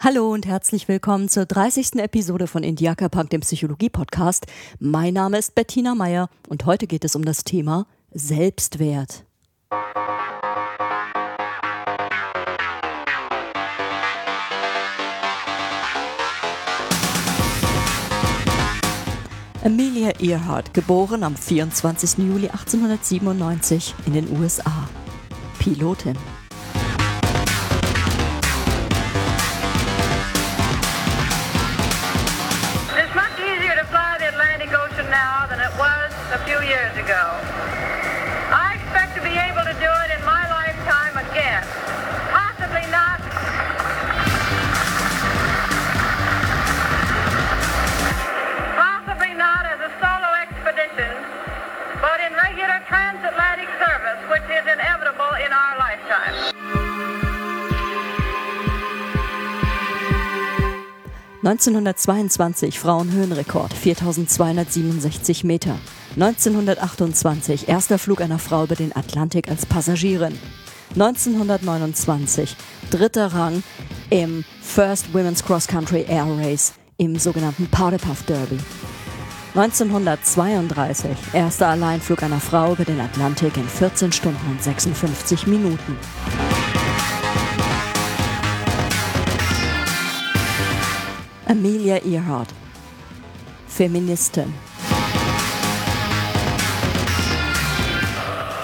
Hallo und herzlich willkommen zur 30. Episode von Indiaka Punk, dem Psychologie-Podcast. Mein Name ist Bettina Meyer und heute geht es um das Thema Selbstwert. Amelia Earhart, geboren am 24. Juli 1897 in den USA. Pilotin. ...1922 Frauenhöhenrekord, 4267 Meter. 1928 erster Flug einer Frau über den Atlantik als Passagierin. 1929 dritter Rang im First Women's Cross Country Air Race im sogenannten Powder Puff Derby. 1932 erster Alleinflug einer Frau über den Atlantik in 14 Stunden und 56 Minuten. Amelia Earhart, Feministin.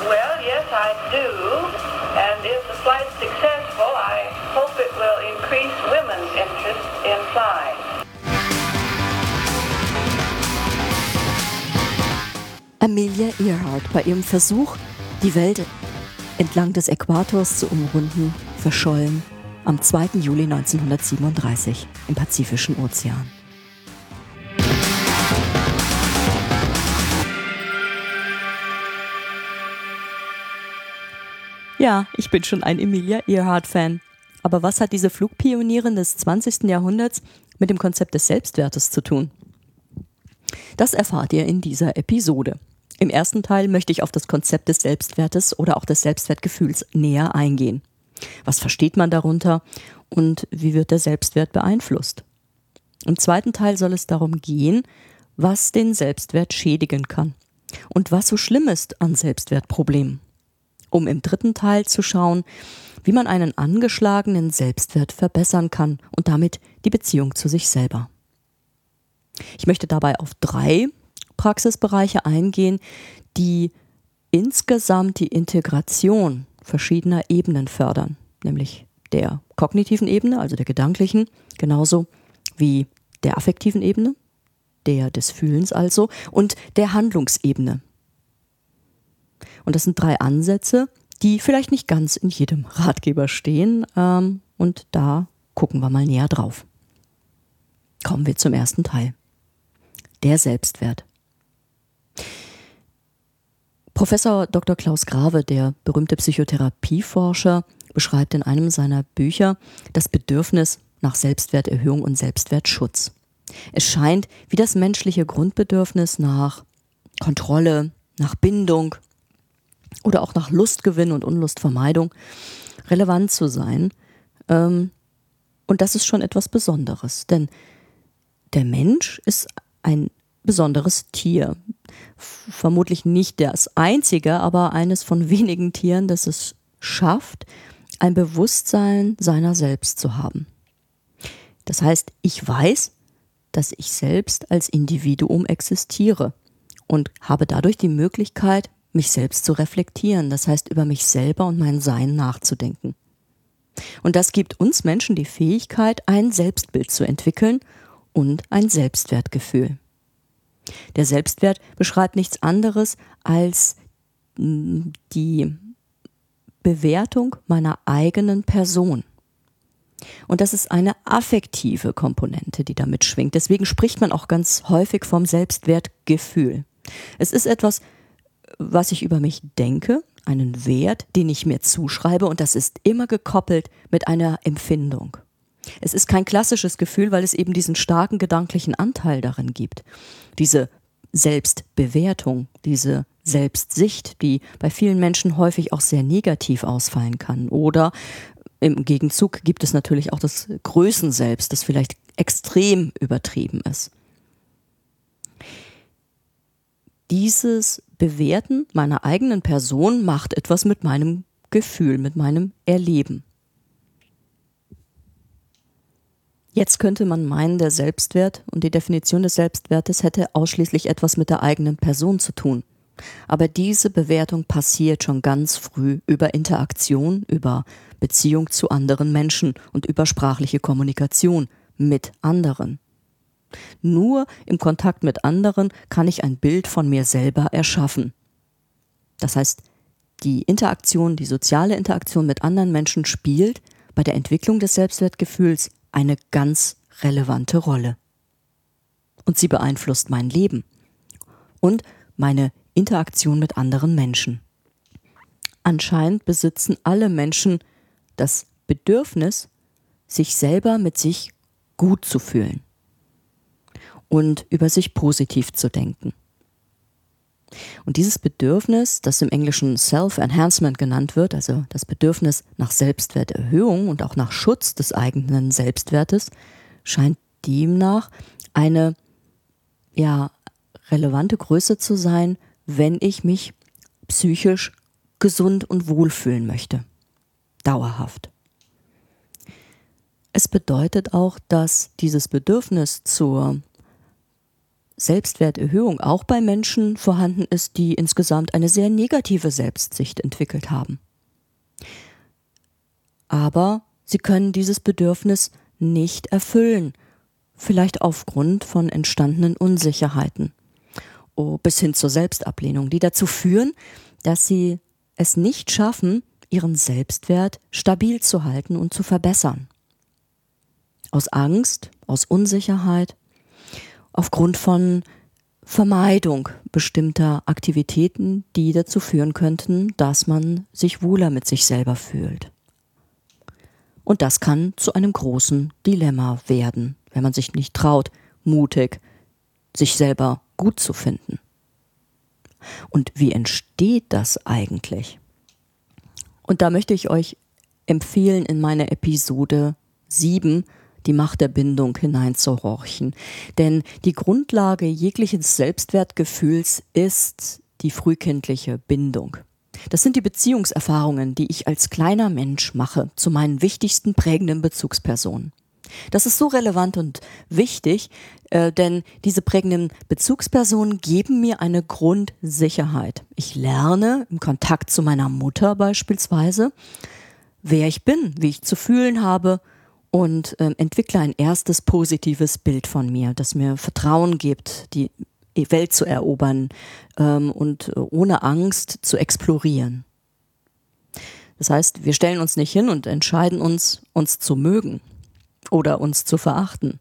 Well, yes, I do. And if the flight's successful, I hope it will increase women's interest in flying. Amelia Earhart bei ihrem Versuch, die Welt entlang des Äquators zu umrunden, verschollen am 2. Juli 1937 im Pazifischen Ozean. Ja, ich bin schon ein Emilia Earhart-Fan. Aber was hat diese Flugpionierin des 20. Jahrhunderts mit dem Konzept des Selbstwertes zu tun? Das erfahrt ihr in dieser Episode. Im ersten Teil möchte ich auf das Konzept des Selbstwertes oder auch des Selbstwertgefühls näher eingehen. Was versteht man darunter und wie wird der Selbstwert beeinflusst? Im zweiten Teil soll es darum gehen, was den Selbstwert schädigen kann und was so schlimm ist an Selbstwertproblemen. Um im dritten Teil zu schauen, wie man einen angeschlagenen Selbstwert verbessern kann und damit die Beziehung zu sich selber. Ich möchte dabei auf drei Praxisbereiche eingehen, die insgesamt die Integration verschiedener Ebenen fördern, nämlich der kognitiven Ebene, also der gedanklichen, genauso wie der affektiven Ebene, der des Fühlens also, und der Handlungsebene. Und das sind drei Ansätze, die vielleicht nicht ganz in jedem Ratgeber stehen, ähm, und da gucken wir mal näher drauf. Kommen wir zum ersten Teil. Der Selbstwert. Professor Dr. Klaus Grave, der berühmte Psychotherapieforscher, beschreibt in einem seiner Bücher das Bedürfnis nach Selbstwerterhöhung und Selbstwertschutz. Es scheint wie das menschliche Grundbedürfnis nach Kontrolle, nach Bindung oder auch nach Lustgewinn und Unlustvermeidung relevant zu sein. Ähm, und das ist schon etwas Besonderes, denn der Mensch ist ein besonderes Tier. Vermutlich nicht das einzige, aber eines von wenigen Tieren, das es schafft, ein Bewusstsein seiner selbst zu haben. Das heißt, ich weiß, dass ich selbst als Individuum existiere und habe dadurch die Möglichkeit, mich selbst zu reflektieren, das heißt über mich selber und mein Sein nachzudenken. Und das gibt uns Menschen die Fähigkeit, ein Selbstbild zu entwickeln und ein Selbstwertgefühl. Der Selbstwert beschreibt nichts anderes als mm, die Bewertung meiner eigenen Person. Und das ist eine affektive Komponente, die damit schwingt. Deswegen spricht man auch ganz häufig vom Selbstwertgefühl. Es ist etwas, was ich über mich denke, einen Wert, den ich mir zuschreibe und das ist immer gekoppelt mit einer Empfindung. Es ist kein klassisches Gefühl, weil es eben diesen starken gedanklichen Anteil darin gibt. Diese Selbstbewertung, diese Selbstsicht, die bei vielen Menschen häufig auch sehr negativ ausfallen kann oder Im Gegenzug gibt es natürlich auch das Größenselbst, das vielleicht extrem übertrieben ist. Dieses Bewerten meiner eigenen Person macht etwas mit meinem Gefühl, mit meinem Erleben. Jetzt könnte man meinen, der Selbstwert und die Definition des Selbstwertes hätte ausschließlich etwas mit der eigenen Person zu tun. Aber diese Bewertung passiert schon ganz früh über Interaktion, über Beziehung zu anderen Menschen und über sprachliche Kommunikation mit anderen. Nur im Kontakt mit anderen kann ich ein Bild von mir selber erschaffen. Das heißt, die Interaktion, die soziale Interaktion mit anderen Menschen spielt bei der Entwicklung des Selbstwertgefühls eine ganz relevante Rolle. Und sie beeinflusst mein Leben und meine Interaktion mit anderen Menschen. Anscheinend besitzen alle Menschen das Bedürfnis, sich selber mit sich gut zu fühlen und über sich positiv zu denken. Und dieses Bedürfnis, das im Englischen Self-Enhancement genannt wird, also das Bedürfnis nach Selbstwerterhöhung und auch nach Schutz des eigenen Selbstwertes, scheint demnach eine ja, relevante Größe zu sein, wenn ich mich psychisch gesund und wohlfühlen möchte. Dauerhaft. Es bedeutet auch, dass dieses Bedürfnis zur Selbstwerterhöhung auch bei Menschen vorhanden ist, die insgesamt eine sehr negative Selbstsicht entwickelt haben. Aber sie können dieses Bedürfnis nicht erfüllen, vielleicht aufgrund von entstandenen Unsicherheiten oh, bis hin zur Selbstablehnung, die dazu führen, dass sie es nicht schaffen, ihren Selbstwert stabil zu halten und zu verbessern. Aus Angst, aus Unsicherheit, aufgrund von Vermeidung bestimmter Aktivitäten, die dazu führen könnten, dass man sich wohler mit sich selber fühlt. Und das kann zu einem großen Dilemma werden, wenn man sich nicht traut, mutig sich selber gut zu finden. Und wie entsteht das eigentlich? Und da möchte ich euch empfehlen, in meine Episode 7 die Macht der Bindung hineinzuhorchen. Denn die Grundlage jegliches Selbstwertgefühls ist die frühkindliche Bindung. Das sind die Beziehungserfahrungen, die ich als kleiner Mensch mache zu meinen wichtigsten prägenden Bezugspersonen. Das ist so relevant und wichtig, äh, denn diese prägenden Bezugspersonen geben mir eine Grundsicherheit. Ich lerne im Kontakt zu meiner Mutter beispielsweise, wer ich bin, wie ich zu fühlen habe, und ähm, entwickle ein erstes positives Bild von mir, das mir Vertrauen gibt, die Welt zu erobern ähm, und äh, ohne Angst zu explorieren. Das heißt, wir stellen uns nicht hin und entscheiden uns, uns zu mögen oder uns zu verachten.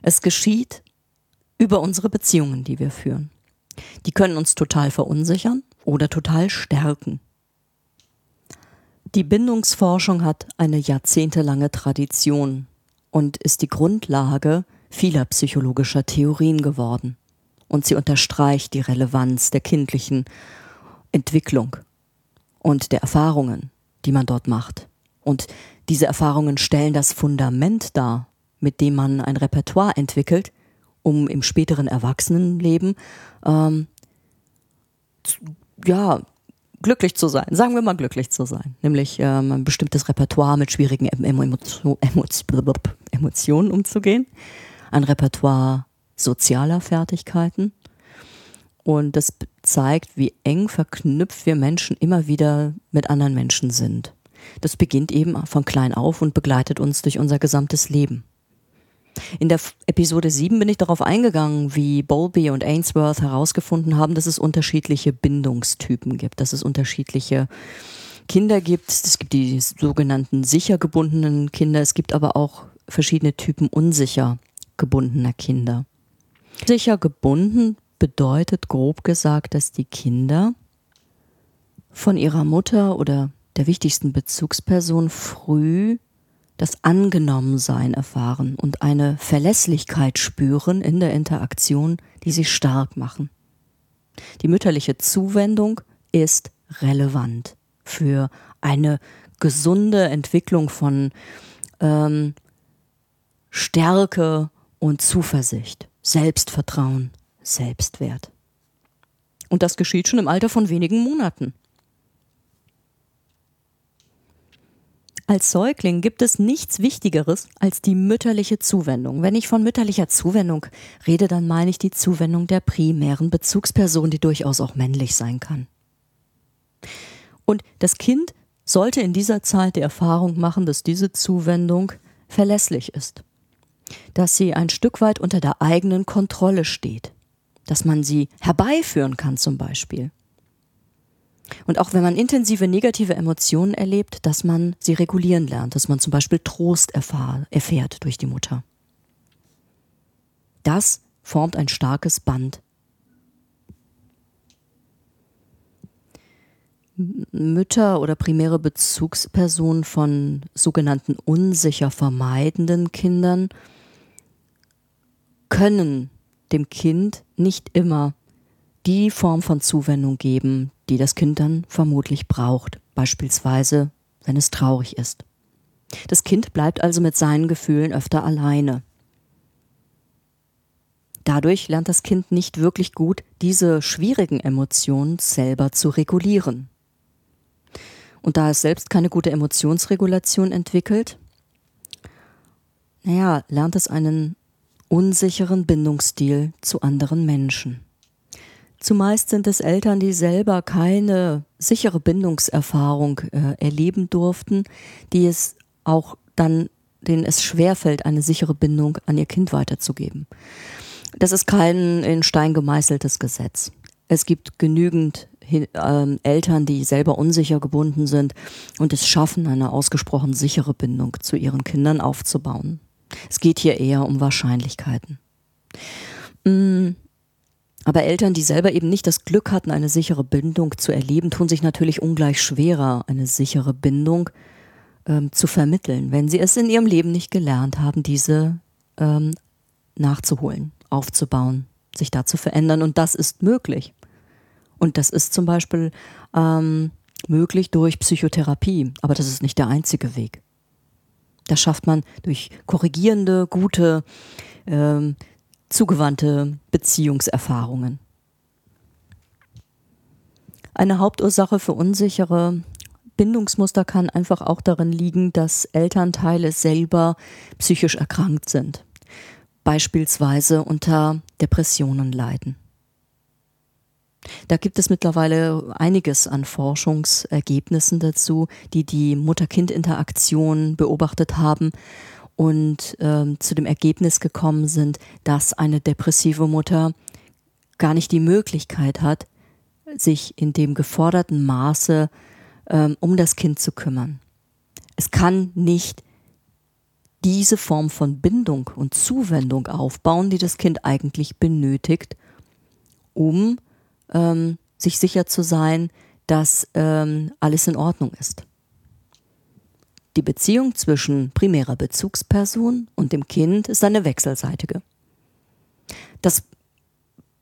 Es geschieht über unsere Beziehungen, die wir führen. Die können uns total verunsichern oder total stärken. Die Bindungsforschung hat eine jahrzehntelange Tradition und ist die Grundlage vieler psychologischer Theorien geworden. Und sie unterstreicht die Relevanz der kindlichen Entwicklung und der Erfahrungen, die man dort macht. Und diese Erfahrungen stellen das Fundament dar, mit dem man ein Repertoire entwickelt, um im späteren Erwachsenenleben ähm, ja glücklich zu sein, sagen wir mal glücklich zu sein, nämlich ähm, ein bestimmtes Repertoire mit schwierigen Emotion, Emotionen umzugehen, ein Repertoire sozialer Fertigkeiten und das zeigt, wie eng verknüpft wir Menschen immer wieder mit anderen Menschen sind. Das beginnt eben von klein auf und begleitet uns durch unser gesamtes Leben. In der Episode 7 bin ich darauf eingegangen, wie Bowlby und Ainsworth herausgefunden haben, dass es unterschiedliche Bindungstypen gibt, dass es unterschiedliche Kinder gibt. Es gibt die sogenannten sicher gebundenen Kinder, es gibt aber auch verschiedene Typen unsicher gebundener Kinder. Sicher gebunden bedeutet grob gesagt, dass die Kinder von ihrer Mutter oder der wichtigsten Bezugsperson früh das Angenommensein erfahren und eine Verlässlichkeit spüren in der Interaktion, die sie stark machen. Die mütterliche Zuwendung ist relevant für eine gesunde Entwicklung von ähm, Stärke und Zuversicht, Selbstvertrauen, Selbstwert. Und das geschieht schon im Alter von wenigen Monaten. Als Säugling gibt es nichts Wichtigeres als die mütterliche Zuwendung. Wenn ich von mütterlicher Zuwendung rede, dann meine ich die Zuwendung der primären Bezugsperson, die durchaus auch männlich sein kann. Und das Kind sollte in dieser Zeit die Erfahrung machen, dass diese Zuwendung verlässlich ist, dass sie ein Stück weit unter der eigenen Kontrolle steht, dass man sie herbeiführen kann zum Beispiel. Und auch wenn man intensive negative Emotionen erlebt, dass man sie regulieren lernt, dass man zum Beispiel Trost erfahr, erfährt durch die Mutter. Das formt ein starkes Band Mütter oder primäre Bezugspersonen von sogenannten unsicher vermeidenden Kindern können dem Kind nicht immer die Form von Zuwendung geben, die das Kind dann vermutlich braucht, beispielsweise wenn es traurig ist. Das Kind bleibt also mit seinen Gefühlen öfter alleine. Dadurch lernt das Kind nicht wirklich gut, diese schwierigen Emotionen selber zu regulieren. Und da es selbst keine gute Emotionsregulation entwickelt, naja, lernt es einen unsicheren Bindungsstil zu anderen Menschen. Zumeist sind es Eltern, die selber keine sichere Bindungserfahrung äh, erleben durften, die es auch dann, denen es schwerfällt, eine sichere Bindung an ihr Kind weiterzugeben. Das ist kein in Stein gemeißeltes Gesetz. Es gibt genügend äh, Eltern, die selber unsicher gebunden sind und es schaffen, eine ausgesprochen sichere Bindung zu ihren Kindern aufzubauen. Es geht hier eher um Wahrscheinlichkeiten. Mm, aber Eltern, die selber eben nicht das Glück hatten, eine sichere Bindung zu erleben, tun sich natürlich ungleich schwerer, eine sichere Bindung ähm, zu vermitteln, wenn sie es in ihrem Leben nicht gelernt haben, diese ähm, nachzuholen, aufzubauen, sich da zu verändern. Und das ist möglich. Und das ist zum Beispiel ähm, möglich durch Psychotherapie, aber das ist nicht der einzige Weg. Das schafft man durch korrigierende, gute, ähm, zugewandte Beziehungserfahrungen. Eine Hauptursache für unsichere Bindungsmuster kann einfach auch darin liegen, dass Elternteile selber psychisch erkrankt sind, beispielsweise unter Depressionen leiden. Da gibt es mittlerweile einiges an Forschungsergebnissen dazu, die die Mutter-Kind-Interaktion beobachtet haben und ähm, zu dem Ergebnis gekommen sind, dass eine depressive Mutter gar nicht die Möglichkeit hat, sich in dem geforderten Maße ähm, um das Kind zu kümmern. Es kann nicht diese Form von Bindung und Zuwendung aufbauen, die das Kind eigentlich benötigt, um ähm, sich sicher zu sein, dass ähm, alles in Ordnung ist. Die Beziehung zwischen primärer Bezugsperson und dem Kind ist eine wechselseitige. Das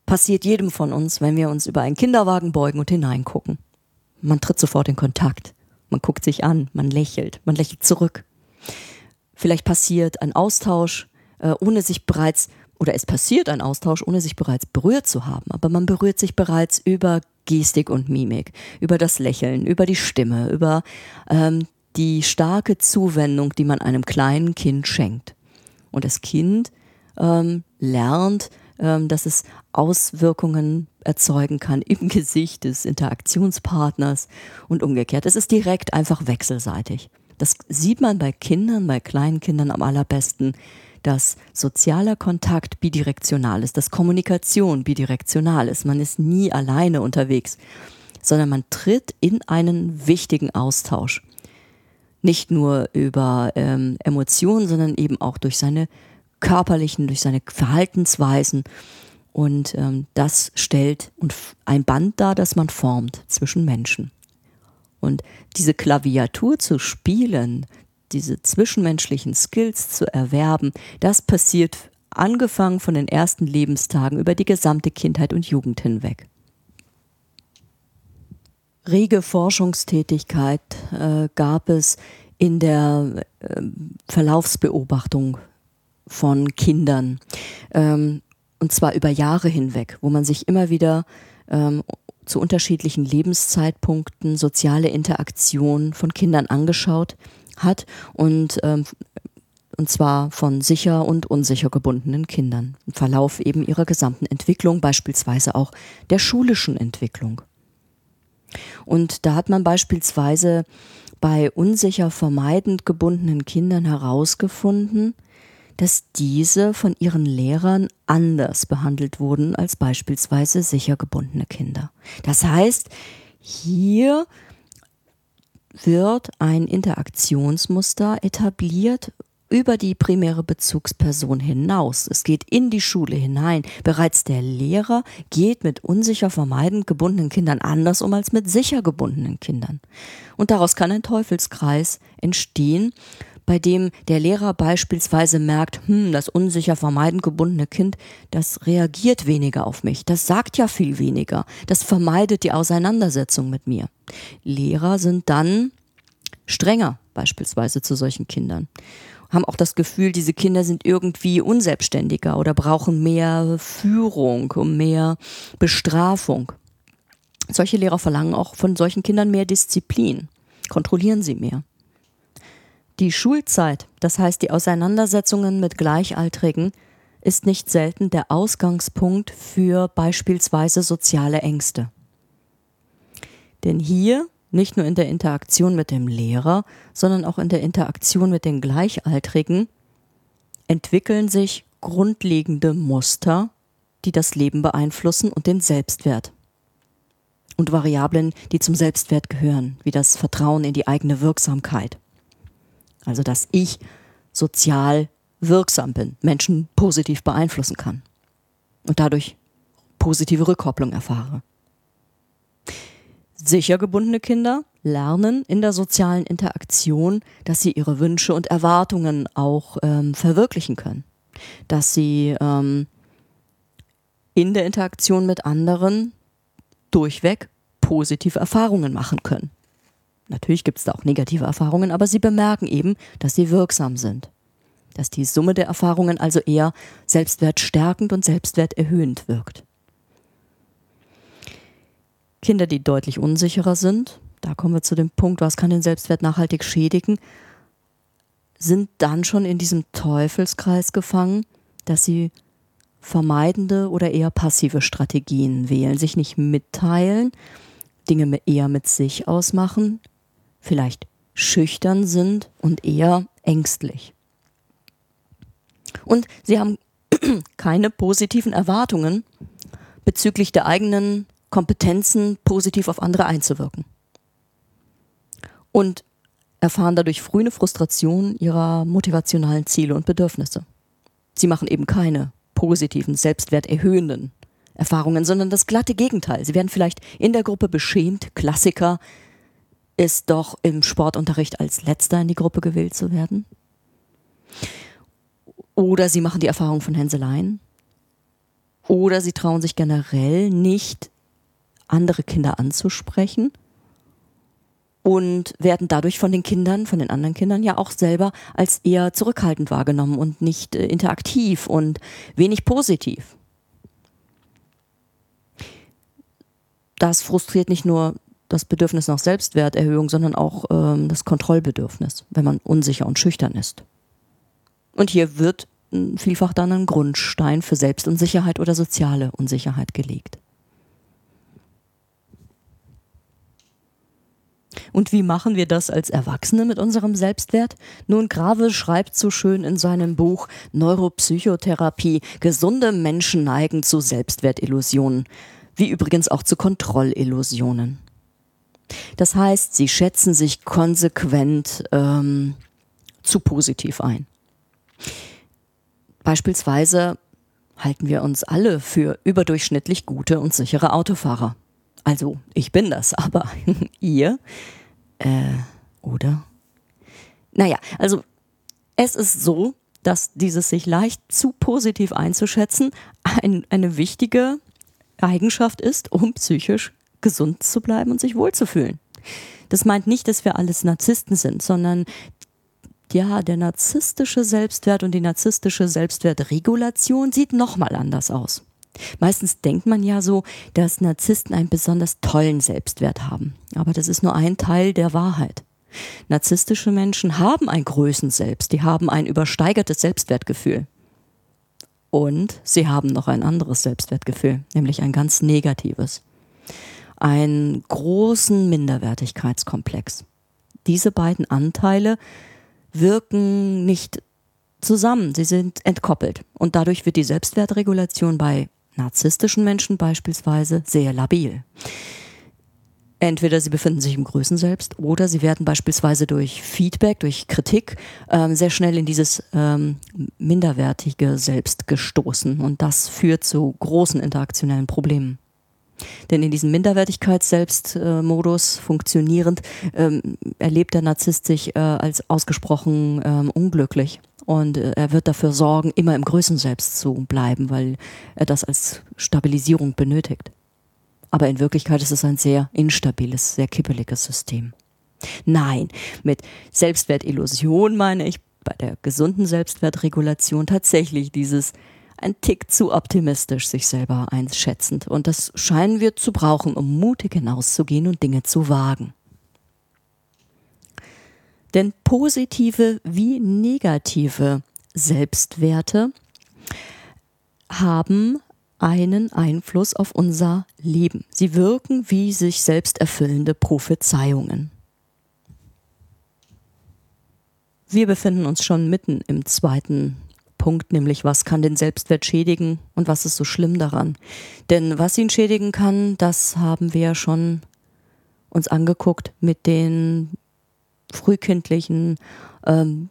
passiert jedem von uns, wenn wir uns über einen Kinderwagen beugen und hineingucken. Man tritt sofort in Kontakt. Man guckt sich an, man lächelt, man lächelt zurück. Vielleicht passiert ein Austausch, äh, ohne sich bereits oder es passiert ein Austausch, ohne sich bereits berührt zu haben, aber man berührt sich bereits über Gestik und Mimik, über das Lächeln, über die Stimme, über ähm, die starke Zuwendung, die man einem kleinen Kind schenkt. Und das Kind ähm, lernt, ähm, dass es Auswirkungen erzeugen kann im Gesicht des Interaktionspartners und umgekehrt. Es ist direkt einfach wechselseitig. Das sieht man bei Kindern, bei kleinen Kindern am allerbesten, dass sozialer Kontakt bidirektional ist, dass Kommunikation bidirektional ist. Man ist nie alleine unterwegs, sondern man tritt in einen wichtigen Austausch. Nicht nur über ähm, Emotionen, sondern eben auch durch seine körperlichen, durch seine Verhaltensweisen. Und ähm, das stellt ein Band dar, das man formt zwischen Menschen. Und diese Klaviatur zu spielen, diese zwischenmenschlichen Skills zu erwerben, das passiert angefangen von den ersten Lebenstagen über die gesamte Kindheit und Jugend hinweg. Rege Forschungstätigkeit äh, gab es in der äh, Verlaufsbeobachtung von Kindern. Ähm, und zwar über Jahre hinweg, wo man sich immer wieder ähm, zu unterschiedlichen Lebenszeitpunkten soziale Interaktion von Kindern angeschaut hat und ähm, und zwar von sicher und unsicher gebundenen Kindern. Im Verlauf eben ihrer gesamten Entwicklung, beispielsweise auch der schulischen Entwicklung. Und da hat man beispielsweise bei unsicher vermeidend gebundenen Kindern herausgefunden, dass diese von ihren Lehrern anders behandelt wurden als beispielsweise sicher gebundene Kinder. Das heißt, hier wird ein Interaktionsmuster etabliert, über die primäre Bezugsperson hinaus. Es geht in die Schule hinein. Bereits der Lehrer geht mit unsicher vermeidend gebundenen Kindern anders um als mit sicher gebundenen Kindern. Und daraus kann ein Teufelskreis entstehen, bei dem der Lehrer beispielsweise merkt, hm, das unsicher vermeidend gebundene Kind, das reagiert weniger auf mich, das sagt ja viel weniger, das vermeidet die Auseinandersetzung mit mir. Lehrer sind dann strenger beispielsweise zu solchen Kindern haben auch das Gefühl, diese Kinder sind irgendwie unselbstständiger oder brauchen mehr Führung und mehr Bestrafung. Solche Lehrer verlangen auch von solchen Kindern mehr Disziplin, kontrollieren sie mehr. Die Schulzeit, das heißt die Auseinandersetzungen mit Gleichaltrigen, ist nicht selten der Ausgangspunkt für beispielsweise soziale Ängste. Denn hier nicht nur in der Interaktion mit dem Lehrer, sondern auch in der Interaktion mit den Gleichaltrigen, entwickeln sich grundlegende Muster, die das Leben beeinflussen und den Selbstwert. Und Variablen, die zum Selbstwert gehören, wie das Vertrauen in die eigene Wirksamkeit. Also dass ich sozial wirksam bin, Menschen positiv beeinflussen kann und dadurch positive Rückkopplung erfahre. Sicher gebundene Kinder lernen in der sozialen Interaktion, dass sie ihre Wünsche und Erwartungen auch ähm, verwirklichen können. Dass sie ähm, in der Interaktion mit anderen durchweg positive Erfahrungen machen können. Natürlich gibt es da auch negative Erfahrungen, aber sie bemerken eben, dass sie wirksam sind. Dass die Summe der Erfahrungen also eher selbstwertstärkend und selbstwerterhöhend wirkt. Kinder, die deutlich unsicherer sind, da kommen wir zu dem Punkt, was kann den Selbstwert nachhaltig schädigen, sind dann schon in diesem Teufelskreis gefangen, dass sie vermeidende oder eher passive Strategien wählen, sich nicht mitteilen, Dinge eher mit sich ausmachen, vielleicht schüchtern sind und eher ängstlich. Und sie haben keine positiven Erwartungen bezüglich der eigenen Kompetenzen positiv auf andere einzuwirken. Und erfahren dadurch früh eine Frustration ihrer motivationalen Ziele und Bedürfnisse. Sie machen eben keine positiven, selbstwerterhöhenden Erfahrungen, sondern das glatte Gegenteil. Sie werden vielleicht in der Gruppe beschämt. Klassiker ist doch im Sportunterricht als letzter in die Gruppe gewählt zu werden. Oder sie machen die Erfahrung von Hänseleien. Oder sie trauen sich generell nicht, andere Kinder anzusprechen und werden dadurch von den Kindern, von den anderen Kindern ja auch selber als eher zurückhaltend wahrgenommen und nicht äh, interaktiv und wenig positiv. Das frustriert nicht nur das Bedürfnis nach Selbstwerterhöhung, sondern auch ähm, das Kontrollbedürfnis, wenn man unsicher und schüchtern ist. Und hier wird hm, vielfach dann ein Grundstein für Selbstunsicherheit oder soziale Unsicherheit gelegt. Und wie machen wir das als Erwachsene mit unserem Selbstwert? Nun, Grave schreibt so schön in seinem Buch Neuropsychotherapie, gesunde Menschen neigen zu Selbstwertillusionen, wie übrigens auch zu Kontrollillusionen. Das heißt, sie schätzen sich konsequent ähm, zu positiv ein. Beispielsweise halten wir uns alle für überdurchschnittlich gute und sichere Autofahrer. Also, ich bin das, aber ihr äh, oder? Naja, also es ist so, dass dieses sich leicht zu positiv einzuschätzen ein, eine wichtige Eigenschaft ist, um psychisch gesund zu bleiben und sich wohlzufühlen. Das meint nicht, dass wir alles Narzissten sind, sondern ja, der narzisstische Selbstwert und die narzisstische Selbstwertregulation sieht nochmal anders aus. Meistens denkt man ja so, dass Narzissten einen besonders tollen Selbstwert haben. Aber das ist nur ein Teil der Wahrheit. Narzisstische Menschen haben ein Größenselbst, die haben ein übersteigertes Selbstwertgefühl. Und sie haben noch ein anderes Selbstwertgefühl, nämlich ein ganz negatives. Einen großen Minderwertigkeitskomplex. Diese beiden Anteile wirken nicht zusammen, sie sind entkoppelt. Und dadurch wird die Selbstwertregulation bei narzisstischen Menschen beispielsweise sehr labil. Entweder sie befinden sich im Größen selbst oder sie werden beispielsweise durch Feedback, durch Kritik ähm, sehr schnell in dieses ähm, minderwertige Selbst gestoßen. Und das führt zu großen interaktionellen Problemen. Denn in diesem Minderwertigkeits-Selbst-Modus funktionierend ähm, erlebt der Narzisst sich äh, als ausgesprochen ähm, unglücklich. Und äh, er wird dafür sorgen, immer im Größen selbst zu bleiben, weil er das als Stabilisierung benötigt. Aber in Wirklichkeit ist es ein sehr instabiles, sehr kippeliges System. Nein, mit Selbstwertillusion meine ich bei der gesunden Selbstwertregulation tatsächlich dieses ein Tick zu optimistisch sich selber einschätzend. Und das scheinen wir zu brauchen, um mutig hinauszugehen und Dinge zu wagen. Denn positive wie negative Selbstwerte haben einen Einfluss auf unser Leben. Sie wirken wie sich selbst erfüllende Prophezeiungen. Wir befinden uns schon mitten im zweiten Punkt, nämlich was kann den Selbstwert schädigen und was ist so schlimm daran. Denn was ihn schädigen kann, das haben wir ja schon uns angeguckt mit den frühkindlichen ähm,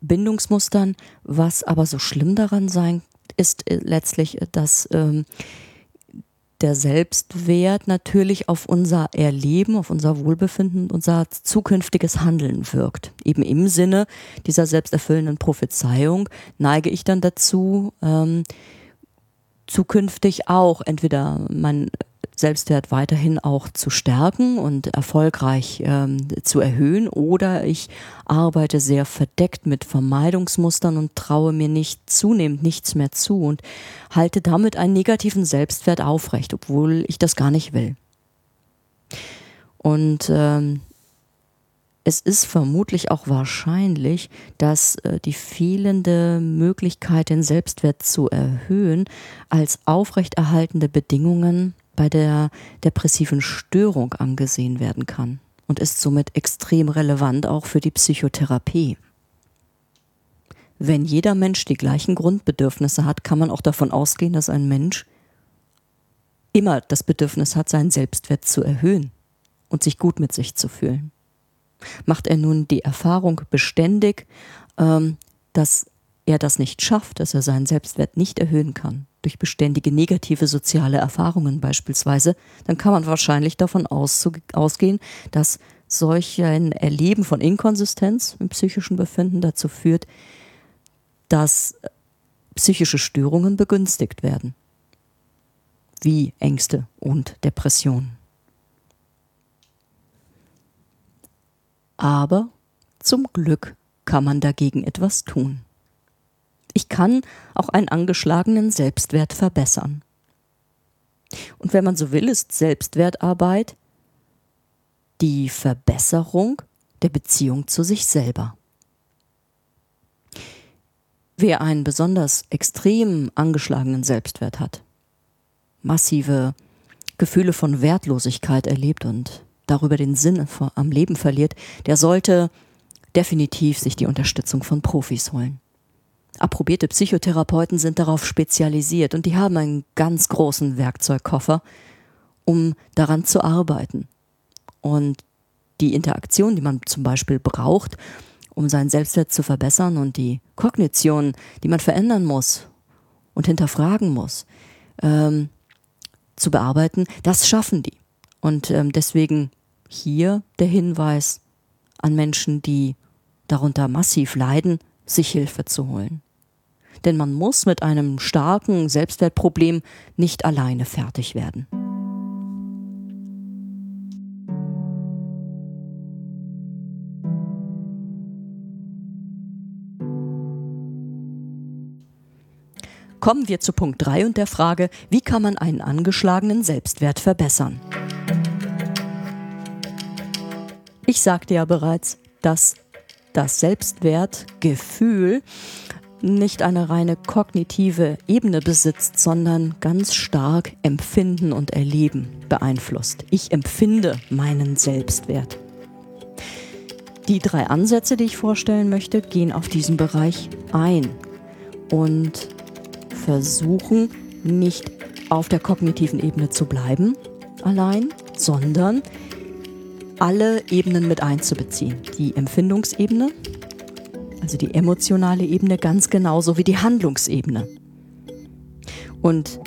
Bindungsmustern. Was aber so schlimm daran sein ist äh, letztlich, äh, dass ähm, der Selbstwert natürlich auf unser Erleben, auf unser Wohlbefinden, unser zukünftiges Handeln wirkt. Eben im Sinne dieser selbsterfüllenden Prophezeiung neige ich dann dazu, ähm, zukünftig auch entweder mein Selbstwert weiterhin auch zu stärken und erfolgreich ähm, zu erhöhen oder ich arbeite sehr verdeckt mit Vermeidungsmustern und traue mir nicht zunehmend nichts mehr zu und halte damit einen negativen Selbstwert aufrecht, obwohl ich das gar nicht will. Und ähm, es ist vermutlich auch wahrscheinlich, dass äh, die fehlende Möglichkeit, den Selbstwert zu erhöhen, als aufrechterhaltende Bedingungen bei der depressiven Störung angesehen werden kann und ist somit extrem relevant auch für die Psychotherapie. Wenn jeder Mensch die gleichen Grundbedürfnisse hat, kann man auch davon ausgehen, dass ein Mensch immer das Bedürfnis hat, seinen Selbstwert zu erhöhen und sich gut mit sich zu fühlen. Macht er nun die Erfahrung beständig, ähm, dass er das nicht schafft, dass er seinen Selbstwert nicht erhöhen kann, durch beständige negative soziale Erfahrungen beispielsweise, dann kann man wahrscheinlich davon ausgehen, dass solch ein Erleben von Inkonsistenz im psychischen Befinden dazu führt, dass psychische Störungen begünstigt werden, wie Ängste und Depressionen. Aber zum Glück kann man dagegen etwas tun. Ich kann auch einen angeschlagenen Selbstwert verbessern. Und wenn man so will, ist Selbstwertarbeit die Verbesserung der Beziehung zu sich selber. Wer einen besonders extrem angeschlagenen Selbstwert hat, massive Gefühle von Wertlosigkeit erlebt und darüber den Sinn am Leben verliert, der sollte definitiv sich die Unterstützung von Profis holen. Approbierte Psychotherapeuten sind darauf spezialisiert und die haben einen ganz großen Werkzeugkoffer, um daran zu arbeiten. Und die Interaktion, die man zum Beispiel braucht, um seinen Selbstwert zu verbessern und die Kognition, die man verändern muss und hinterfragen muss, ähm, zu bearbeiten, das schaffen die. Und ähm, deswegen hier der Hinweis an Menschen, die darunter massiv leiden, sich Hilfe zu holen denn man muss mit einem starken Selbstwertproblem nicht alleine fertig werden. Kommen wir zu Punkt 3 und der Frage, wie kann man einen angeschlagenen Selbstwert verbessern? Ich sagte ja bereits, dass das Selbstwertgefühl nicht eine reine kognitive Ebene besitzt, sondern ganz stark Empfinden und Erleben beeinflusst. Ich empfinde meinen Selbstwert. Die drei Ansätze, die ich vorstellen möchte, gehen auf diesen Bereich ein und versuchen nicht auf der kognitiven Ebene zu bleiben allein, sondern alle Ebenen mit einzubeziehen. Die Empfindungsebene, also die emotionale Ebene ganz genauso wie die Handlungsebene. Und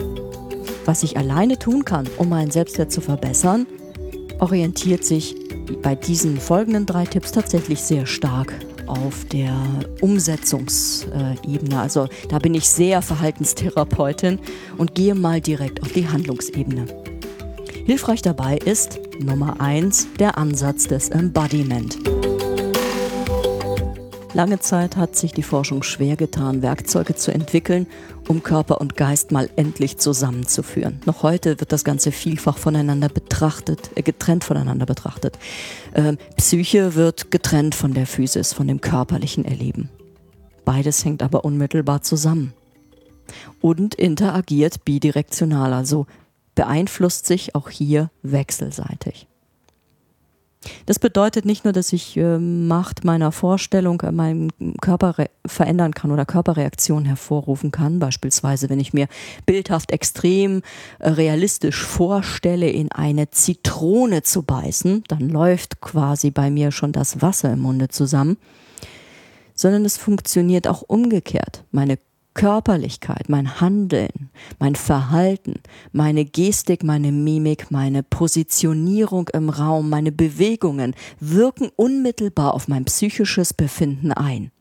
was ich alleine tun kann, um meinen Selbstwert zu verbessern, orientiert sich bei diesen folgenden drei Tipps tatsächlich sehr stark auf der Umsetzungsebene. Also da bin ich sehr Verhaltenstherapeutin und gehe mal direkt auf die Handlungsebene. Hilfreich dabei ist Nummer eins der Ansatz des Embodiment. Lange Zeit hat sich die Forschung schwer getan, Werkzeuge zu entwickeln, um Körper und Geist mal endlich zusammenzuführen. Noch heute wird das Ganze vielfach voneinander betrachtet, äh, getrennt voneinander betrachtet. Ähm, Psyche wird getrennt von der Physis, von dem körperlichen Erleben. Beides hängt aber unmittelbar zusammen und interagiert bidirektional, also beeinflusst sich auch hier wechselseitig. Das bedeutet nicht nur, dass ich äh, Macht meiner Vorstellung äh, meinen Körper verändern kann oder Körperreaktionen hervorrufen kann. Beispielsweise, wenn ich mir bildhaft extrem äh, realistisch vorstelle, in eine Zitrone zu beißen, dann läuft quasi bei mir schon das Wasser im Munde zusammen. Sondern es funktioniert auch umgekehrt. Meine Körperlichkeit, mein Handeln, mein Verhalten, meine Gestik, meine Mimik, meine Positionierung im Raum, meine Bewegungen wirken unmittelbar auf mein psychisches Befinden ein.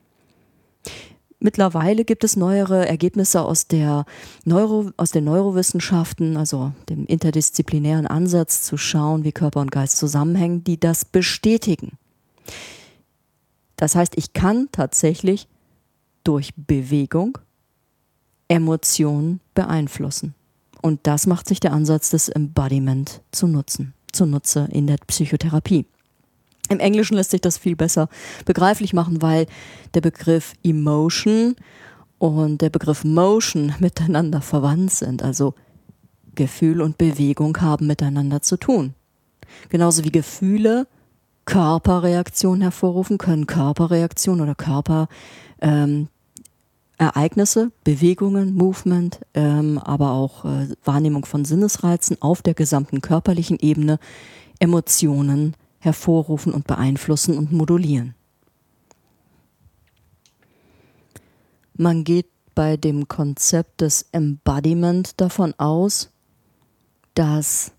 Mittlerweile gibt es neuere Ergebnisse aus, der Neuro, aus den Neurowissenschaften, also dem interdisziplinären Ansatz zu schauen, wie Körper und Geist zusammenhängen, die das bestätigen. Das heißt, ich kann tatsächlich durch Bewegung Emotionen beeinflussen. Und das macht sich der Ansatz des Embodiment zu nutzen, zunutze in der Psychotherapie. Im Englischen lässt sich das viel besser begreiflich machen, weil der Begriff Emotion und der Begriff Motion miteinander verwandt sind. Also Gefühl und Bewegung haben miteinander zu tun. Genauso wie Gefühle Körperreaktionen hervorrufen können, Körperreaktionen oder Körper ähm, Ereignisse, Bewegungen, Movement, ähm, aber auch äh, Wahrnehmung von Sinnesreizen auf der gesamten körperlichen Ebene, Emotionen hervorrufen und beeinflussen und modulieren. Man geht bei dem Konzept des Embodiment davon aus, dass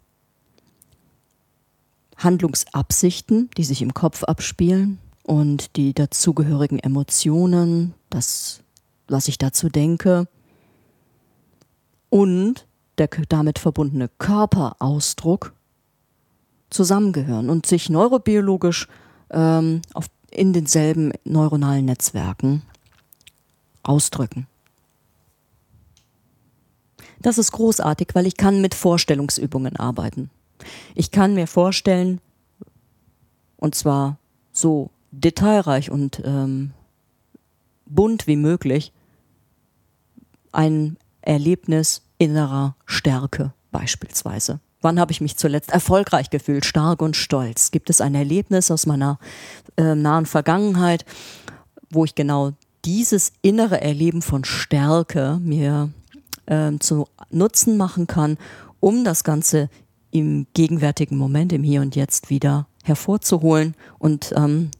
Handlungsabsichten, die sich im Kopf abspielen und die dazugehörigen Emotionen, das was ich dazu denke und der damit verbundene Körperausdruck zusammengehören und sich neurobiologisch ähm, auf, in denselben neuronalen Netzwerken ausdrücken. Das ist großartig, weil ich kann mit Vorstellungsübungen arbeiten. Ich kann mir vorstellen, und zwar so detailreich und ähm, bunt wie möglich, ein Erlebnis innerer Stärke beispielsweise. Wann habe ich mich zuletzt erfolgreich gefühlt, stark und stolz? Gibt es ein Erlebnis aus meiner äh, nahen Vergangenheit, wo ich genau dieses innere Erleben von Stärke mir äh, zu Nutzen machen kann, um das Ganze im gegenwärtigen Moment, im Hier und Jetzt wieder hervorzuholen und ähm,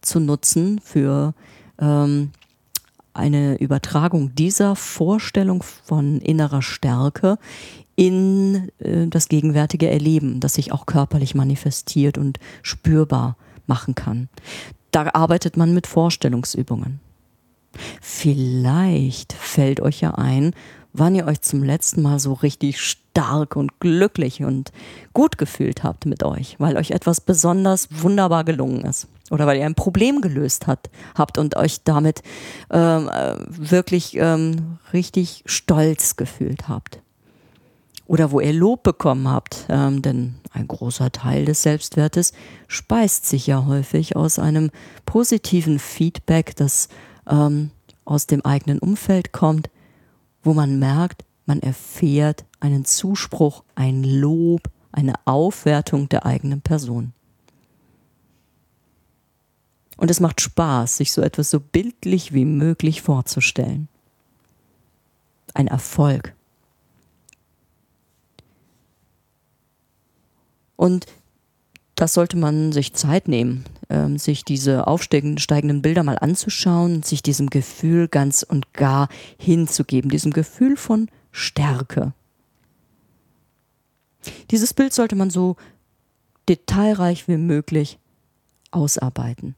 zu nutzen für ähm, eine Übertragung dieser Vorstellung von innerer Stärke in äh, das gegenwärtige Erleben, das sich auch körperlich manifestiert und spürbar machen kann. Da arbeitet man mit Vorstellungsübungen. Vielleicht fällt euch ja ein, wann ihr euch zum letzten Mal so richtig stark und glücklich und gut gefühlt habt mit euch, weil euch etwas besonders wunderbar gelungen ist oder weil ihr ein Problem gelöst hat, habt und euch damit ähm, äh, wirklich ähm, richtig stolz gefühlt habt. Oder wo ihr Lob bekommen habt, ähm, denn ein großer Teil des Selbstwertes speist sich ja häufig aus einem positiven Feedback, das ähm, aus dem eigenen Umfeld kommt, wo man merkt, man erfährt einen Zuspruch, ein Lob, eine Aufwertung der eigenen Person. Und es macht Spaß, sich so etwas so bildlich wie möglich vorzustellen. Ein Erfolg. Und das sollte man sich Zeit nehmen, ähm, sich diese aufsteigenden Bilder mal anzuschauen, sich diesem Gefühl ganz und gar hinzugeben, diesem Gefühl von Stärke. Dieses Bild sollte man so detailreich wie möglich ausarbeiten.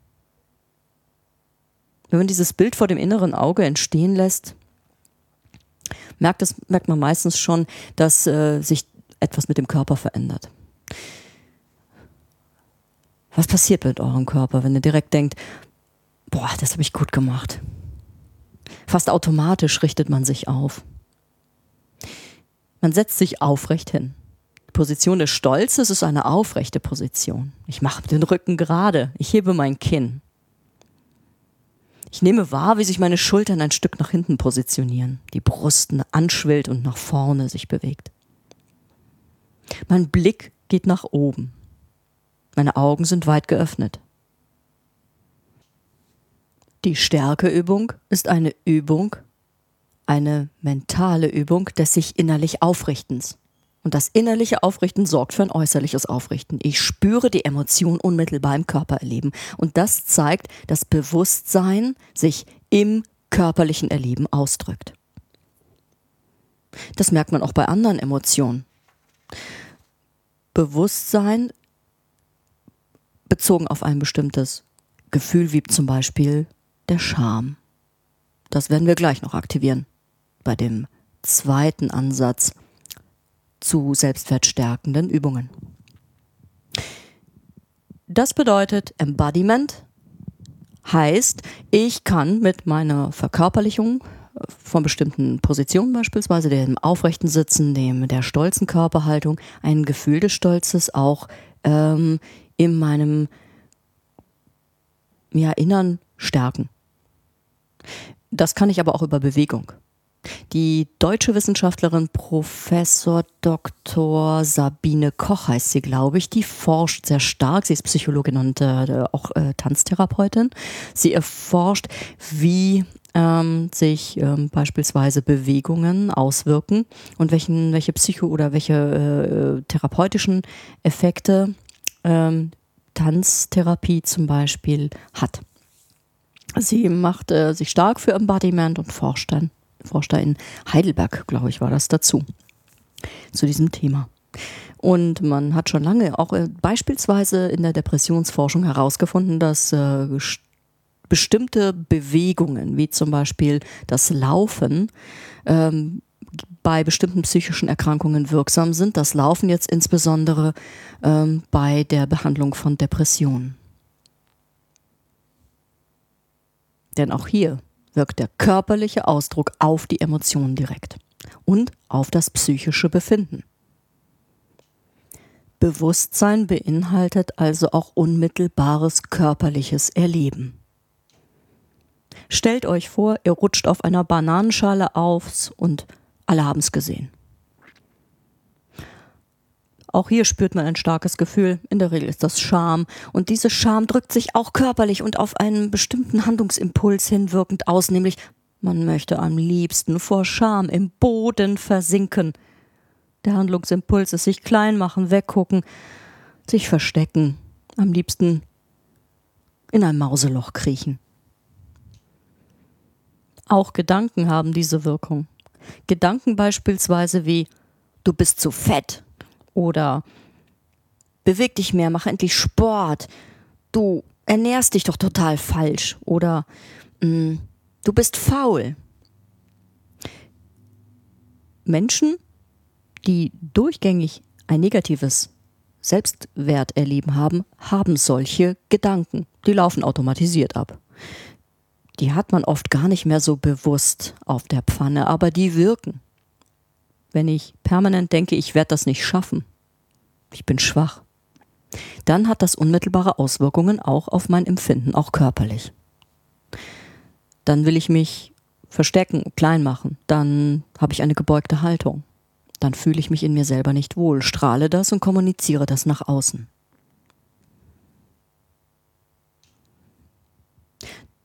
Wenn man dieses Bild vor dem inneren Auge entstehen lässt, merkt, das, merkt man meistens schon, dass äh, sich etwas mit dem Körper verändert. Was passiert mit eurem Körper, wenn ihr direkt denkt, boah, das habe ich gut gemacht? Fast automatisch richtet man sich auf. Man setzt sich aufrecht hin. Die Position des Stolzes ist eine aufrechte Position. Ich mache den Rücken gerade, ich hebe mein Kinn. Ich nehme wahr, wie sich meine Schultern ein Stück nach hinten positionieren, die Brust anschwillt und nach vorne sich bewegt. Mein Blick geht nach oben. Meine Augen sind weit geöffnet. Die Stärkeübung ist eine Übung, eine mentale Übung des sich innerlich Aufrichtens. Und das innerliche Aufrichten sorgt für ein äußerliches Aufrichten. Ich spüre die Emotion unmittelbar im Körper erleben. Und das zeigt, dass Bewusstsein sich im körperlichen Erleben ausdrückt. Das merkt man auch bei anderen Emotionen. Bewusstsein bezogen auf ein bestimmtes Gefühl, wie zum Beispiel der Scham. Das werden wir gleich noch aktivieren bei dem zweiten Ansatz zu selbstwertstärkenden Übungen. Das bedeutet Embodiment heißt, ich kann mit meiner Verkörperlichung von bestimmten Positionen beispielsweise, dem aufrechten Sitzen, dem der stolzen Körperhaltung, ein Gefühl des Stolzes auch ähm, in meinem ja, Innern stärken. Das kann ich aber auch über Bewegung. Die deutsche Wissenschaftlerin Professor Dr. Sabine Koch heißt sie, glaube ich, die forscht sehr stark. Sie ist Psychologin und äh, auch äh, Tanztherapeutin. Sie erforscht, wie ähm, sich ähm, beispielsweise Bewegungen auswirken und welchen, welche Psycho- oder welche äh, therapeutischen Effekte ähm, Tanztherapie zum Beispiel hat. Sie macht äh, sich stark für Embodiment und forscht dann forscht da in Heidelberg, glaube ich, war das dazu, zu diesem Thema. Und man hat schon lange auch äh, beispielsweise in der Depressionsforschung herausgefunden, dass äh, bestimmte Bewegungen, wie zum Beispiel das Laufen, ähm, bei bestimmten psychischen Erkrankungen wirksam sind. Das Laufen jetzt insbesondere ähm, bei der Behandlung von Depressionen. Denn auch hier wirkt der körperliche Ausdruck auf die Emotionen direkt und auf das psychische Befinden. Bewusstsein beinhaltet also auch unmittelbares körperliches Erleben. Stellt euch vor, ihr rutscht auf einer Bananenschale auf und alle haben es gesehen. Auch hier spürt man ein starkes Gefühl. In der Regel ist das Scham. Und diese Scham drückt sich auch körperlich und auf einen bestimmten Handlungsimpuls hinwirkend aus, nämlich man möchte am liebsten vor Scham im Boden versinken. Der Handlungsimpuls ist sich klein machen, weggucken, sich verstecken, am liebsten in ein Mauseloch kriechen. Auch Gedanken haben diese Wirkung. Gedanken beispielsweise wie du bist zu fett oder beweg dich mehr, mach endlich Sport. Du ernährst dich doch total falsch. Oder mm, du bist faul. Menschen, die durchgängig ein negatives Selbstwerterleben haben, haben solche Gedanken. Die laufen automatisiert ab. Die hat man oft gar nicht mehr so bewusst auf der Pfanne, aber die wirken. Wenn ich permanent denke, ich werde das nicht schaffen, ich bin schwach, dann hat das unmittelbare Auswirkungen auch auf mein Empfinden, auch körperlich. Dann will ich mich verstecken, klein machen, dann habe ich eine gebeugte Haltung dann fühle ich mich in mir selber nicht wohl, strahle das und kommuniziere das nach außen.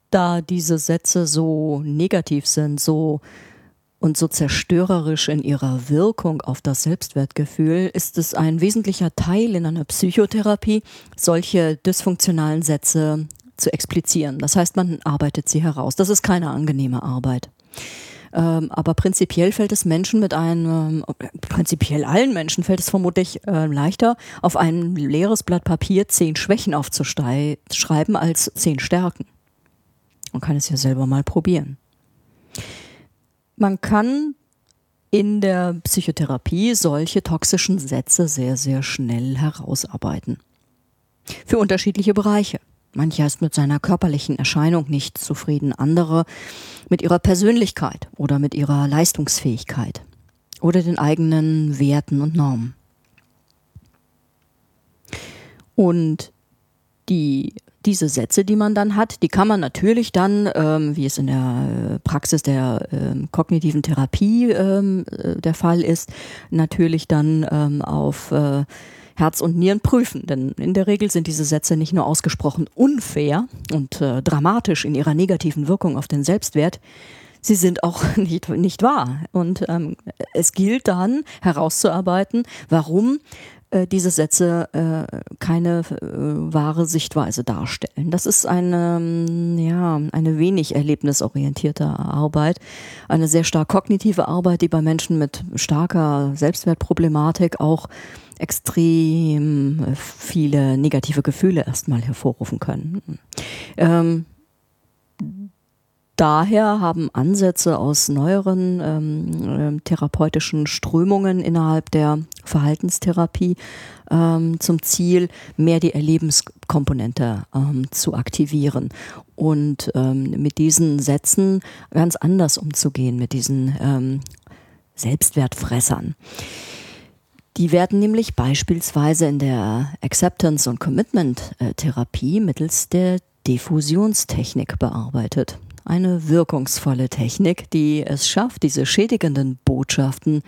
Da diese Sätze so negativ sind, so und so zerstörerisch in ihrer Wirkung auf das Selbstwertgefühl, ist es ein wesentlicher Teil in einer Psychotherapie, solche dysfunktionalen Sätze zu explizieren. Das heißt, man arbeitet sie heraus. Das ist keine angenehme Arbeit. Ähm, aber prinzipiell fällt es Menschen mit einem, äh, prinzipiell allen Menschen fällt es vermutlich äh, leichter, auf ein leeres Blatt Papier zehn Schwächen aufzuschreiben als zehn Stärken. Man kann es ja selber mal probieren. Man kann in der Psychotherapie solche toxischen Sätze sehr, sehr schnell herausarbeiten. Für unterschiedliche Bereiche. Mancher ist mit seiner körperlichen Erscheinung nicht zufrieden, andere mit ihrer Persönlichkeit oder mit ihrer Leistungsfähigkeit oder den eigenen Werten und Normen. Und die, diese Sätze, die man dann hat, die kann man natürlich dann, ähm, wie es in der Praxis der ähm, kognitiven Therapie ähm, äh, der Fall ist, natürlich dann ähm, auf äh, Herz und Nieren prüfen. Denn in der Regel sind diese Sätze nicht nur ausgesprochen unfair und äh, dramatisch in ihrer negativen Wirkung auf den Selbstwert, sie sind auch nicht, nicht wahr. Und ähm, es gilt dann herauszuarbeiten, warum äh, diese Sätze äh, keine äh, wahre Sichtweise darstellen. Das ist eine, ähm, ja, eine wenig erlebnisorientierte Arbeit, eine sehr stark kognitive Arbeit, die bei Menschen mit starker Selbstwertproblematik auch extrem viele negative Gefühle erstmal hervorrufen können. Ähm, daher haben Ansätze aus neueren ähm, äh, therapeutischen Strömungen innerhalb der Verhaltenstherapie ähm, zum Ziel, mehr die Erlebenskomponente ähm, zu aktivieren und ähm, mit diesen Sätzen ganz anders umzugehen, mit diesen ähm, Selbstwertfressern. Die werden nämlich beispielsweise in der Acceptance- und Commitment-Therapie mittels der Diffusionstechnik bearbeitet. Eine wirkungsvolle Technik, die es schafft, diese schädigenden Botschaften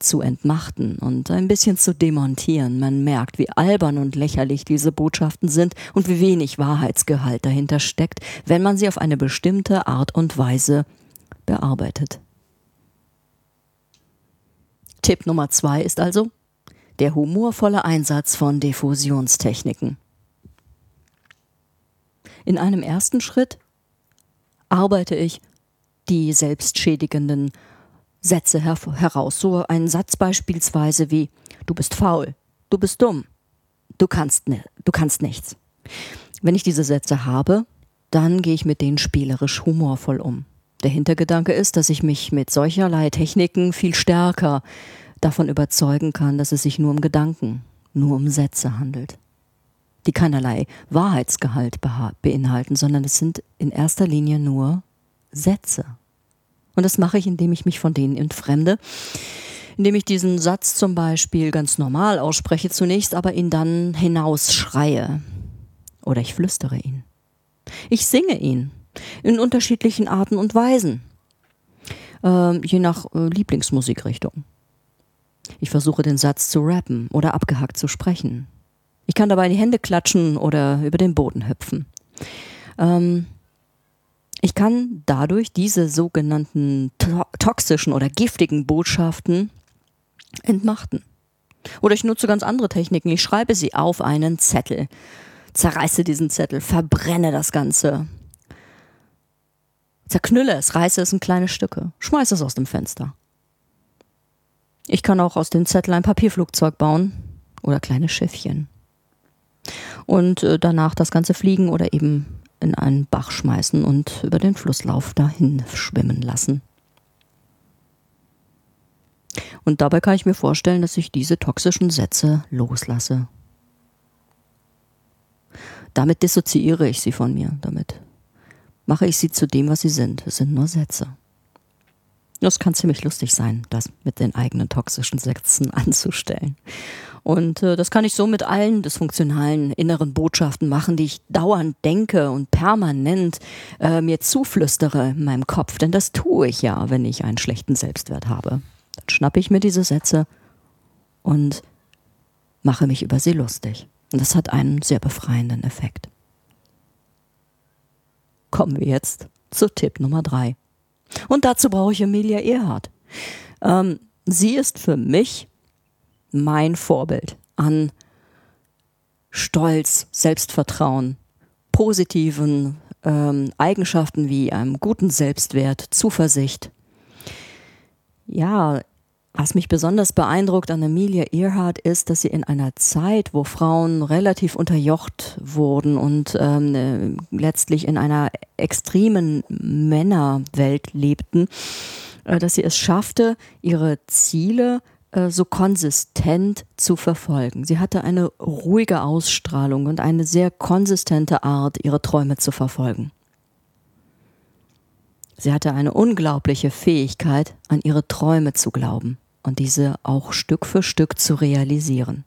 zu entmachten und ein bisschen zu demontieren. Man merkt, wie albern und lächerlich diese Botschaften sind und wie wenig Wahrheitsgehalt dahinter steckt, wenn man sie auf eine bestimmte Art und Weise bearbeitet. Tipp Nummer zwei ist also, der humorvolle Einsatz von Diffusionstechniken. In einem ersten Schritt arbeite ich die selbstschädigenden Sätze her heraus. So ein Satz beispielsweise wie Du bist faul, du bist dumm, du kannst, ne du kannst nichts. Wenn ich diese Sätze habe, dann gehe ich mit denen spielerisch humorvoll um. Der Hintergedanke ist, dass ich mich mit solcherlei Techniken viel stärker davon überzeugen kann, dass es sich nur um Gedanken, nur um Sätze handelt, die keinerlei Wahrheitsgehalt beinhalten, sondern es sind in erster Linie nur Sätze. Und das mache ich, indem ich mich von denen entfremde, indem ich diesen Satz zum Beispiel ganz normal ausspreche zunächst, aber ihn dann hinausschreie. Oder ich flüstere ihn. Ich singe ihn in unterschiedlichen Arten und Weisen, äh, je nach äh, Lieblingsmusikrichtung. Ich versuche den Satz zu rappen oder abgehackt zu sprechen. Ich kann dabei die Hände klatschen oder über den Boden hüpfen. Ähm, ich kann dadurch diese sogenannten to toxischen oder giftigen Botschaften entmachten. Oder ich nutze ganz andere Techniken. Ich schreibe sie auf einen Zettel, zerreiße diesen Zettel, verbrenne das Ganze, zerknülle es, reiße es in kleine Stücke, schmeiße es aus dem Fenster. Ich kann auch aus den Zetteln ein Papierflugzeug bauen oder kleine Schiffchen. Und äh, danach das Ganze fliegen oder eben in einen Bach schmeißen und über den Flusslauf dahin schwimmen lassen. Und dabei kann ich mir vorstellen, dass ich diese toxischen Sätze loslasse. Damit dissoziiere ich sie von mir. Damit mache ich sie zu dem, was sie sind. Es sind nur Sätze. Das kann ziemlich lustig sein, das mit den eigenen toxischen Sätzen anzustellen. Und äh, das kann ich so mit allen dysfunktionalen inneren Botschaften machen, die ich dauernd denke und permanent äh, mir zuflüstere in meinem Kopf. Denn das tue ich ja, wenn ich einen schlechten Selbstwert habe. Dann schnappe ich mir diese Sätze und mache mich über sie lustig. Und das hat einen sehr befreienden Effekt. Kommen wir jetzt zu Tipp Nummer drei. Und dazu brauche ich Emilia Earhart. Ähm, sie ist für mich mein Vorbild an Stolz, Selbstvertrauen, positiven ähm, Eigenschaften wie einem guten Selbstwert, Zuversicht. Ja, was mich besonders beeindruckt an Amelia Earhart ist, dass sie in einer Zeit, wo Frauen relativ unterjocht wurden und ähm, äh, letztlich in einer extremen Männerwelt lebten, äh, dass sie es schaffte, ihre Ziele so konsistent zu verfolgen. Sie hatte eine ruhige Ausstrahlung und eine sehr konsistente Art, ihre Träume zu verfolgen. Sie hatte eine unglaubliche Fähigkeit, an ihre Träume zu glauben und diese auch Stück für Stück zu realisieren.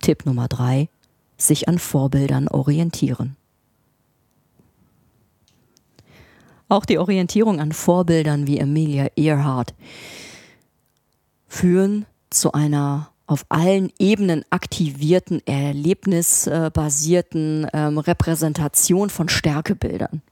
Tipp Nummer drei: Sich an Vorbildern orientieren. Auch die Orientierung an Vorbildern wie Amelia Earhart führen zu einer auf allen Ebenen aktivierten, erlebnisbasierten ähm, Repräsentation von Stärkebildern.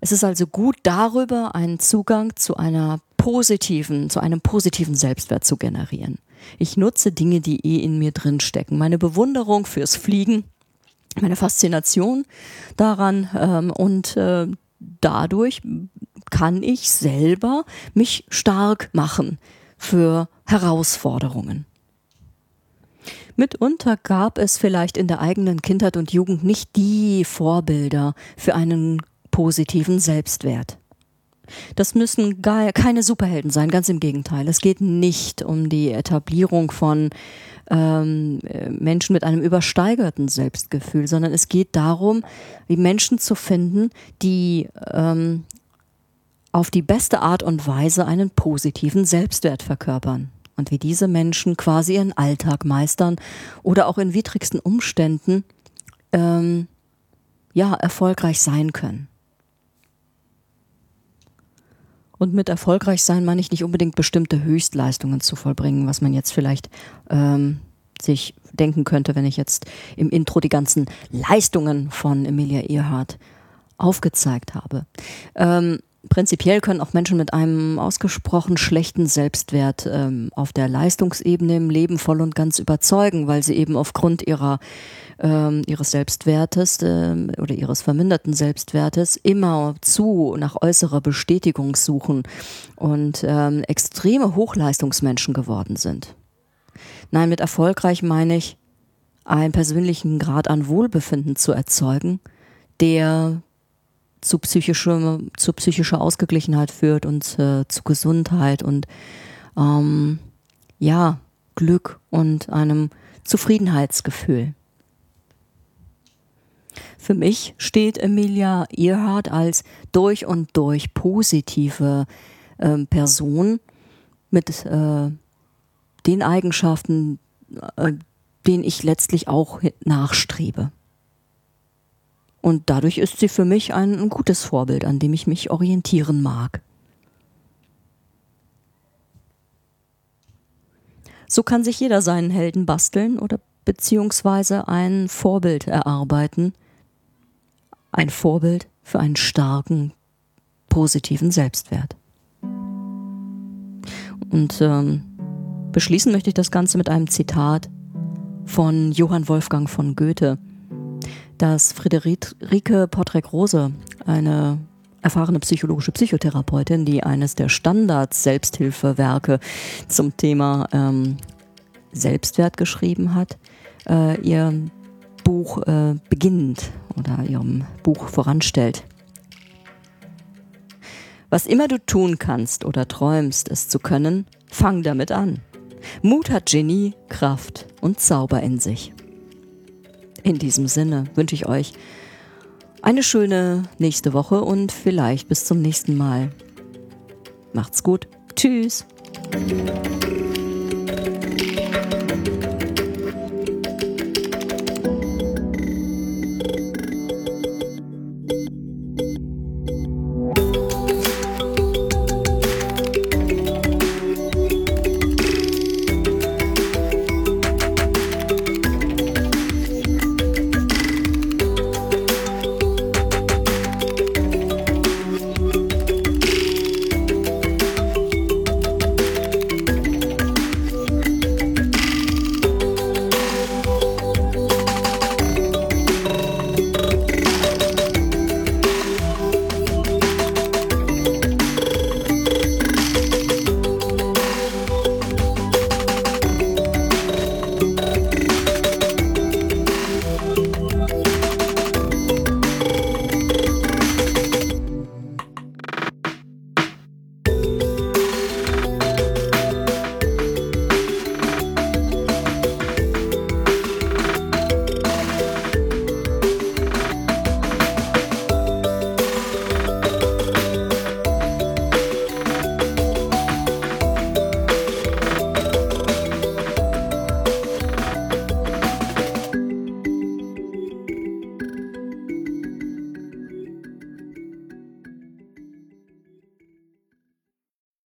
Es ist also gut, darüber einen Zugang zu einer positiven, zu einem positiven Selbstwert zu generieren. Ich nutze Dinge, die eh in mir drin stecken. Meine Bewunderung fürs Fliegen, meine Faszination daran ähm, und äh, dadurch kann ich selber mich stark machen für Herausforderungen. Mitunter gab es vielleicht in der eigenen Kindheit und Jugend nicht die Vorbilder für einen positiven Selbstwert. Das müssen gar keine Superhelden sein, ganz im Gegenteil. Es geht nicht um die Etablierung von ähm, Menschen mit einem übersteigerten Selbstgefühl, sondern es geht darum, wie Menschen zu finden, die ähm, auf die beste Art und Weise einen positiven Selbstwert verkörpern. Und wie diese Menschen quasi ihren Alltag meistern oder auch in widrigsten Umständen ähm, ja, erfolgreich sein können. Und mit erfolgreich sein meine ich nicht unbedingt bestimmte Höchstleistungen zu vollbringen, was man jetzt vielleicht ähm, sich denken könnte, wenn ich jetzt im Intro die ganzen Leistungen von Emilia Earhart aufgezeigt habe. Ähm, prinzipiell können auch Menschen mit einem ausgesprochen schlechten Selbstwert ähm, auf der Leistungsebene im Leben voll und ganz überzeugen, weil sie eben aufgrund ihrer ähm, ihres Selbstwertes äh, oder ihres verminderten Selbstwertes immer zu nach äußerer Bestätigung suchen und ähm, extreme Hochleistungsmenschen geworden sind. Nein, mit erfolgreich meine ich, einen persönlichen Grad an Wohlbefinden zu erzeugen, der zu psychischer, zu psychischer Ausgeglichenheit führt und äh, zu Gesundheit und ähm, ja, Glück und einem Zufriedenheitsgefühl. Für mich steht Emilia Earhart als durch und durch positive äh, Person mit äh, den Eigenschaften, äh, denen ich letztlich auch nachstrebe. Und dadurch ist sie für mich ein, gutes Vorbild, an dem ich mich orientieren mag. So kann sich jeder seinen Helden basteln oder beziehungsweise ein Vorbild erarbeiten. Ein Vorbild für einen starken, positiven Selbstwert. Und ähm, beschließen möchte ich das Ganze mit einem Zitat von Johann Wolfgang von Goethe dass Friederike Portrek-Rose, eine erfahrene psychologische Psychotherapeutin, die eines der Standards-Selbsthilfewerke zum Thema ähm, Selbstwert geschrieben hat, äh, ihr Buch äh, beginnt oder ihrem Buch voranstellt. Was immer du tun kannst oder träumst, es zu können, Fang damit an. Mut hat Genie, Kraft und Zauber in sich. In diesem Sinne wünsche ich euch eine schöne nächste Woche und vielleicht bis zum nächsten Mal. Macht's gut. Tschüss.